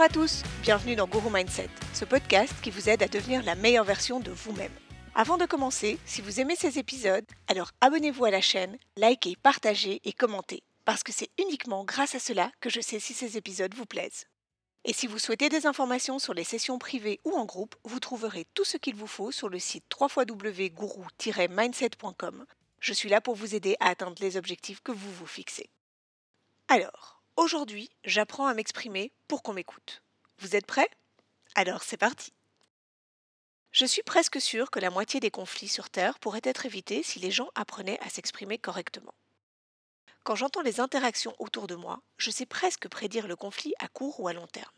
Bonjour à tous, bienvenue dans Guru Mindset, ce podcast qui vous aide à devenir la meilleure version de vous-même. Avant de commencer, si vous aimez ces épisodes, alors abonnez-vous à la chaîne, likez, partagez et commentez, parce que c'est uniquement grâce à cela que je sais si ces épisodes vous plaisent. Et si vous souhaitez des informations sur les sessions privées ou en groupe, vous trouverez tout ce qu'il vous faut sur le site www.guru-mindset.com. Je suis là pour vous aider à atteindre les objectifs que vous vous fixez. Alors, aujourd'hui, j'apprends à m'exprimer pour qu'on m'écoute. Vous êtes prêts? Alors c'est parti Je suis presque sûre que la moitié des conflits sur Terre pourraient être évités si les gens apprenaient à s'exprimer correctement. Quand j'entends les interactions autour de moi, je sais presque prédire le conflit à court ou à long terme.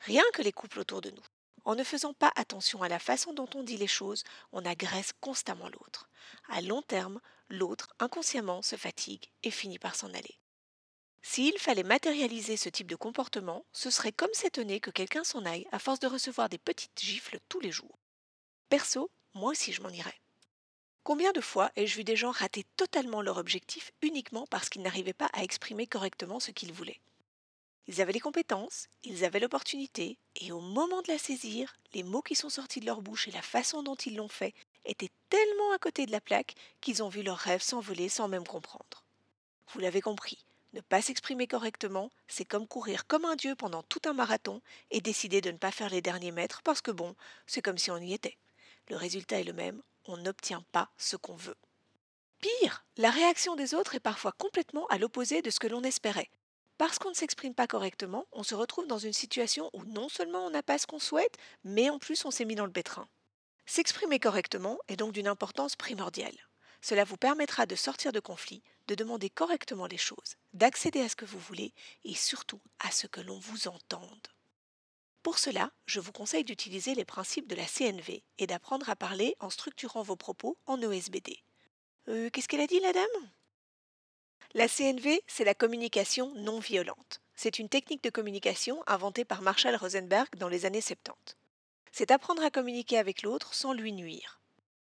Rien que les couples autour de nous. En ne faisant pas attention à la façon dont on dit les choses, on agresse constamment l'autre. À long terme, l'autre, inconsciemment, se fatigue et finit par s'en aller. S'il fallait matérialiser ce type de comportement, ce serait comme s'étonner que quelqu'un s'en aille à force de recevoir des petites gifles tous les jours. Perso, moi aussi je m'en irais. Combien de fois ai-je vu des gens rater totalement leur objectif uniquement parce qu'ils n'arrivaient pas à exprimer correctement ce qu'ils voulaient? Ils avaient les compétences, ils avaient l'opportunité, et au moment de la saisir, les mots qui sont sortis de leur bouche et la façon dont ils l'ont fait étaient tellement à côté de la plaque qu'ils ont vu leurs rêves s'envoler sans même comprendre. Vous l'avez compris, ne pas s'exprimer correctement, c'est comme courir comme un dieu pendant tout un marathon et décider de ne pas faire les derniers mètres parce que bon, c'est comme si on y était. Le résultat est le même, on n'obtient pas ce qu'on veut. Pire, la réaction des autres est parfois complètement à l'opposé de ce que l'on espérait. Parce qu'on ne s'exprime pas correctement, on se retrouve dans une situation où non seulement on n'a pas ce qu'on souhaite, mais en plus on s'est mis dans le pétrin. S'exprimer correctement est donc d'une importance primordiale. Cela vous permettra de sortir de conflits, de demander correctement les choses, d'accéder à ce que vous voulez et surtout à ce que l'on vous entende. Pour cela, je vous conseille d'utiliser les principes de la CNV et d'apprendre à parler en structurant vos propos en OSBD. Euh, Qu'est-ce qu'elle a dit, la dame? La CNV, c'est la communication non violente. C'est une technique de communication inventée par Marshall Rosenberg dans les années 70. C'est apprendre à communiquer avec l'autre sans lui nuire.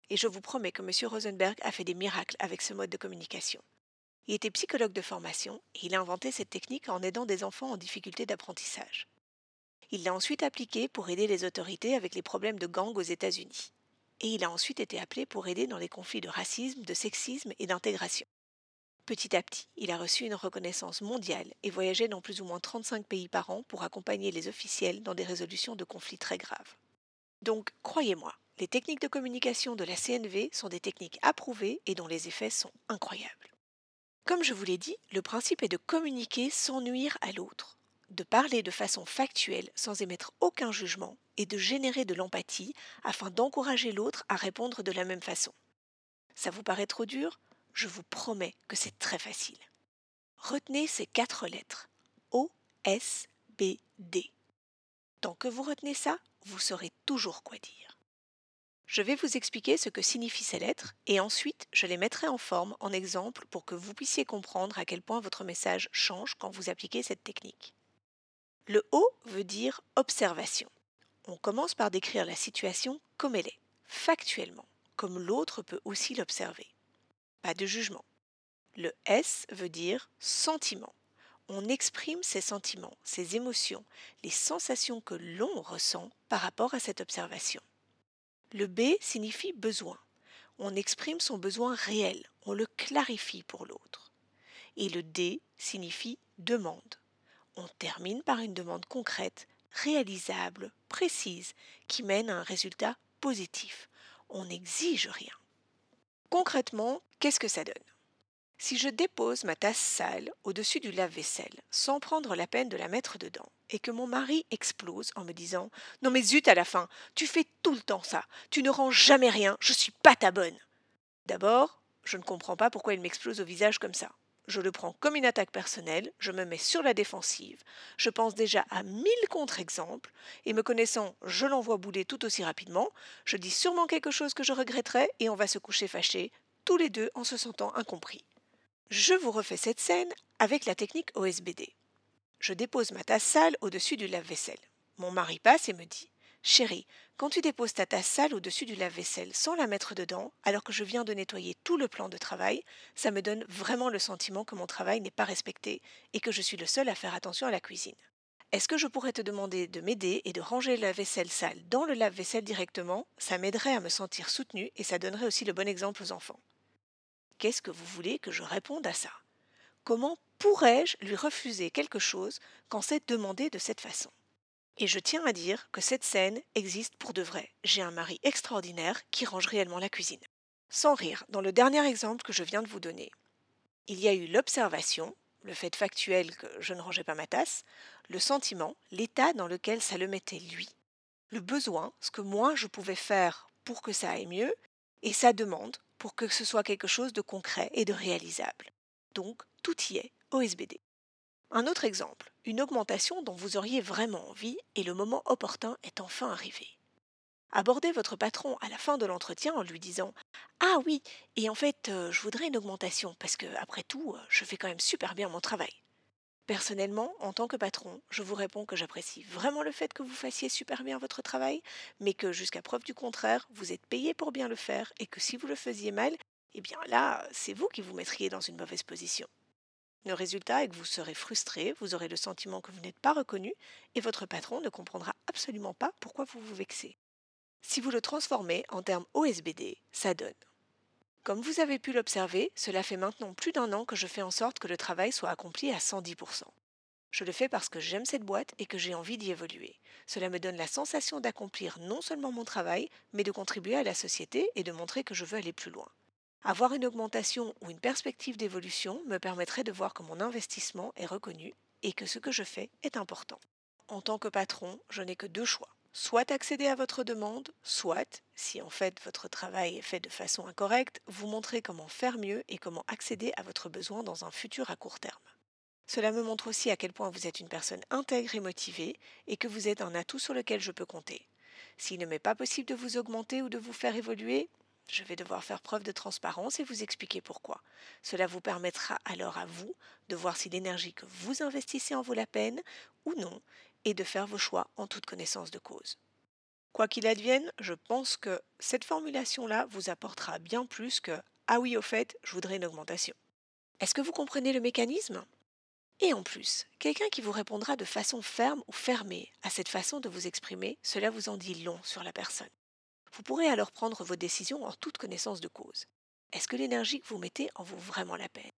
Et je vous promets que M. Rosenberg a fait des miracles avec ce mode de communication. Il était psychologue de formation et il a inventé cette technique en aidant des enfants en difficulté d'apprentissage. Il l'a ensuite appliqué pour aider les autorités avec les problèmes de gang aux États-Unis. Et il a ensuite été appelé pour aider dans les conflits de racisme, de sexisme et d'intégration. Petit à petit, il a reçu une reconnaissance mondiale et voyageait dans plus ou moins 35 pays par an pour accompagner les officiels dans des résolutions de conflits très graves. Donc, croyez-moi, les techniques de communication de la CNV sont des techniques approuvées et dont les effets sont incroyables. Comme je vous l'ai dit, le principe est de communiquer sans nuire à l'autre de parler de façon factuelle sans émettre aucun jugement et de générer de l'empathie afin d'encourager l'autre à répondre de la même façon. Ça vous paraît trop dur? Je vous promets que c'est très facile. Retenez ces quatre lettres O, S, B, D. Tant que vous retenez ça, vous saurez toujours quoi dire. Je vais vous expliquer ce que signifient ces lettres et ensuite je les mettrai en forme en exemple pour que vous puissiez comprendre à quel point votre message change quand vous appliquez cette technique. Le O veut dire observation. On commence par décrire la situation comme elle est, factuellement, comme l'autre peut aussi l'observer. Pas de jugement. Le S veut dire sentiment. On exprime ses sentiments, ses émotions, les sensations que l'on ressent par rapport à cette observation. Le B signifie besoin. On exprime son besoin réel, on le clarifie pour l'autre. Et le D signifie demande on termine par une demande concrète, réalisable, précise, qui mène à un résultat positif. On n'exige rien. Concrètement, qu'est-ce que ça donne? Si je dépose ma tasse sale au-dessus du lave-vaisselle sans prendre la peine de la mettre dedans, et que mon mari explose en me disant Non mais zut à la fin, tu fais tout le temps ça, tu ne ranges jamais rien, je suis pas ta bonne. D'abord, je ne comprends pas pourquoi il m'explose au visage comme ça je le prends comme une attaque personnelle, je me mets sur la défensive, je pense déjà à mille contre-exemples, et me connaissant, je l'envoie bouler tout aussi rapidement, je dis sûrement quelque chose que je regretterai, et on va se coucher fâchés, tous les deux en se sentant incompris. Je vous refais cette scène avec la technique OSBD. Je dépose ma tasse sale au-dessus du lave-vaisselle. Mon mari passe et me dit Chérie, quand tu déposes ta tasse sale au-dessus du lave-vaisselle sans la mettre dedans, alors que je viens de nettoyer tout le plan de travail, ça me donne vraiment le sentiment que mon travail n'est pas respecté et que je suis le seul à faire attention à la cuisine. Est-ce que je pourrais te demander de m'aider et de ranger la vaisselle sale dans le lave-vaisselle directement? Ça m'aiderait à me sentir soutenue et ça donnerait aussi le bon exemple aux enfants. Qu'est-ce que vous voulez que je réponde à ça? Comment pourrais-je lui refuser quelque chose quand c'est demandé de cette façon? Et je tiens à dire que cette scène existe pour de vrai. J'ai un mari extraordinaire qui range réellement la cuisine. Sans rire, dans le dernier exemple que je viens de vous donner, il y a eu l'observation, le fait factuel que je ne rangeais pas ma tasse, le sentiment, l'état dans lequel ça le mettait lui, le besoin, ce que moi je pouvais faire pour que ça aille mieux, et sa demande pour que ce soit quelque chose de concret et de réalisable. Donc, tout y est, OSBD. Un autre exemple, une augmentation dont vous auriez vraiment envie et le moment opportun est enfin arrivé. Abordez votre patron à la fin de l'entretien en lui disant Ah oui, et en fait, euh, je voudrais une augmentation parce que, après tout, euh, je fais quand même super bien mon travail. Personnellement, en tant que patron, je vous réponds que j'apprécie vraiment le fait que vous fassiez super bien votre travail, mais que jusqu'à preuve du contraire, vous êtes payé pour bien le faire et que si vous le faisiez mal, eh bien là, c'est vous qui vous mettriez dans une mauvaise position. Le résultat est que vous serez frustré, vous aurez le sentiment que vous n'êtes pas reconnu et votre patron ne comprendra absolument pas pourquoi vous vous vexez. Si vous le transformez en termes OSBD, ça donne. Comme vous avez pu l'observer, cela fait maintenant plus d'un an que je fais en sorte que le travail soit accompli à 110%. Je le fais parce que j'aime cette boîte et que j'ai envie d'y évoluer. Cela me donne la sensation d'accomplir non seulement mon travail, mais de contribuer à la société et de montrer que je veux aller plus loin. Avoir une augmentation ou une perspective d'évolution me permettrait de voir que mon investissement est reconnu et que ce que je fais est important. En tant que patron, je n'ai que deux choix soit accéder à votre demande, soit, si en fait votre travail est fait de façon incorrecte, vous montrer comment faire mieux et comment accéder à votre besoin dans un futur à court terme. Cela me montre aussi à quel point vous êtes une personne intègre et motivée et que vous êtes un atout sur lequel je peux compter. S'il ne m'est pas possible de vous augmenter ou de vous faire évoluer, je vais devoir faire preuve de transparence et vous expliquer pourquoi. Cela vous permettra alors à vous de voir si l'énergie que vous investissez en vaut la peine ou non et de faire vos choix en toute connaissance de cause. Quoi qu'il advienne, je pense que cette formulation-là vous apportera bien plus que Ah oui, au fait, je voudrais une augmentation. Est-ce que vous comprenez le mécanisme? Et en plus, quelqu'un qui vous répondra de façon ferme ou fermée à cette façon de vous exprimer, cela vous en dit long sur la personne. Vous pourrez alors prendre vos décisions en toute connaissance de cause. Est-ce que l'énergie que vous mettez en vaut vraiment la peine?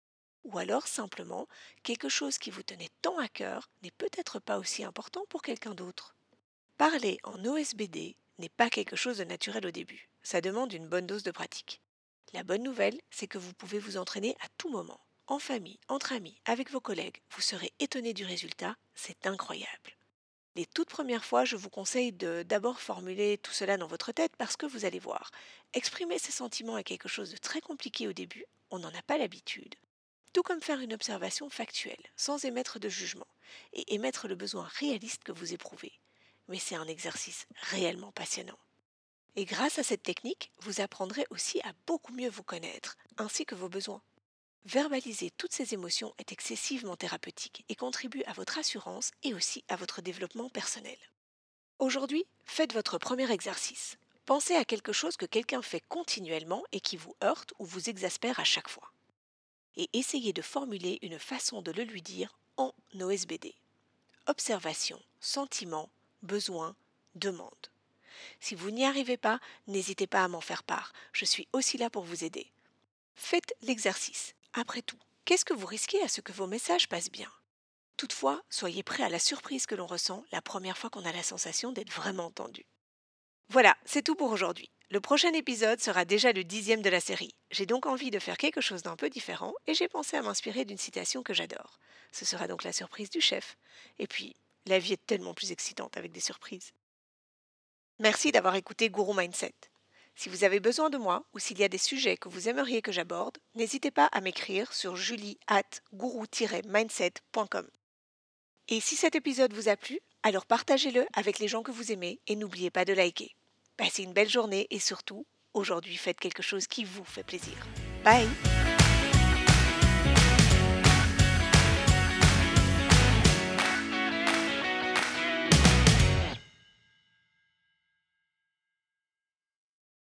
Ou alors simplement quelque chose qui vous tenait tant à cœur n'est peut-être pas aussi important pour quelqu'un d'autre. Parler en OSBD n'est pas quelque chose de naturel au début, ça demande une bonne dose de pratique. La bonne nouvelle, c'est que vous pouvez vous entraîner à tout moment, en famille, entre amis, avec vos collègues, vous serez étonné du résultat, c'est incroyable. Les toutes premières fois, je vous conseille de d'abord formuler tout cela dans votre tête parce que vous allez voir, exprimer ses sentiments est quelque chose de très compliqué au début, on n'en a pas l'habitude tout comme faire une observation factuelle, sans émettre de jugement, et émettre le besoin réaliste que vous éprouvez. Mais c'est un exercice réellement passionnant. Et grâce à cette technique, vous apprendrez aussi à beaucoup mieux vous connaître, ainsi que vos besoins. Verbaliser toutes ces émotions est excessivement thérapeutique et contribue à votre assurance et aussi à votre développement personnel. Aujourd'hui, faites votre premier exercice. Pensez à quelque chose que quelqu'un fait continuellement et qui vous heurte ou vous exaspère à chaque fois et essayez de formuler une façon de le lui dire en OSBD. Observation, sentiment, besoin, demande. Si vous n'y arrivez pas, n'hésitez pas à m'en faire part, je suis aussi là pour vous aider. Faites l'exercice. Après tout, qu'est-ce que vous risquez à ce que vos messages passent bien? Toutefois, soyez prêt à la surprise que l'on ressent la première fois qu'on a la sensation d'être vraiment entendu. Voilà, c'est tout pour aujourd'hui. Le prochain épisode sera déjà le dixième de la série. J'ai donc envie de faire quelque chose d'un peu différent et j'ai pensé à m'inspirer d'une citation que j'adore. Ce sera donc la surprise du chef. Et puis, la vie est tellement plus excitante avec des surprises. Merci d'avoir écouté Guru Mindset. Si vous avez besoin de moi ou s'il y a des sujets que vous aimeriez que j'aborde, n'hésitez pas à m'écrire sur julie at guru-mindset.com. Et si cet épisode vous a plu, alors partagez-le avec les gens que vous aimez et n'oubliez pas de liker. Passez une belle journée et surtout, aujourd'hui, faites quelque chose qui vous fait plaisir. Bye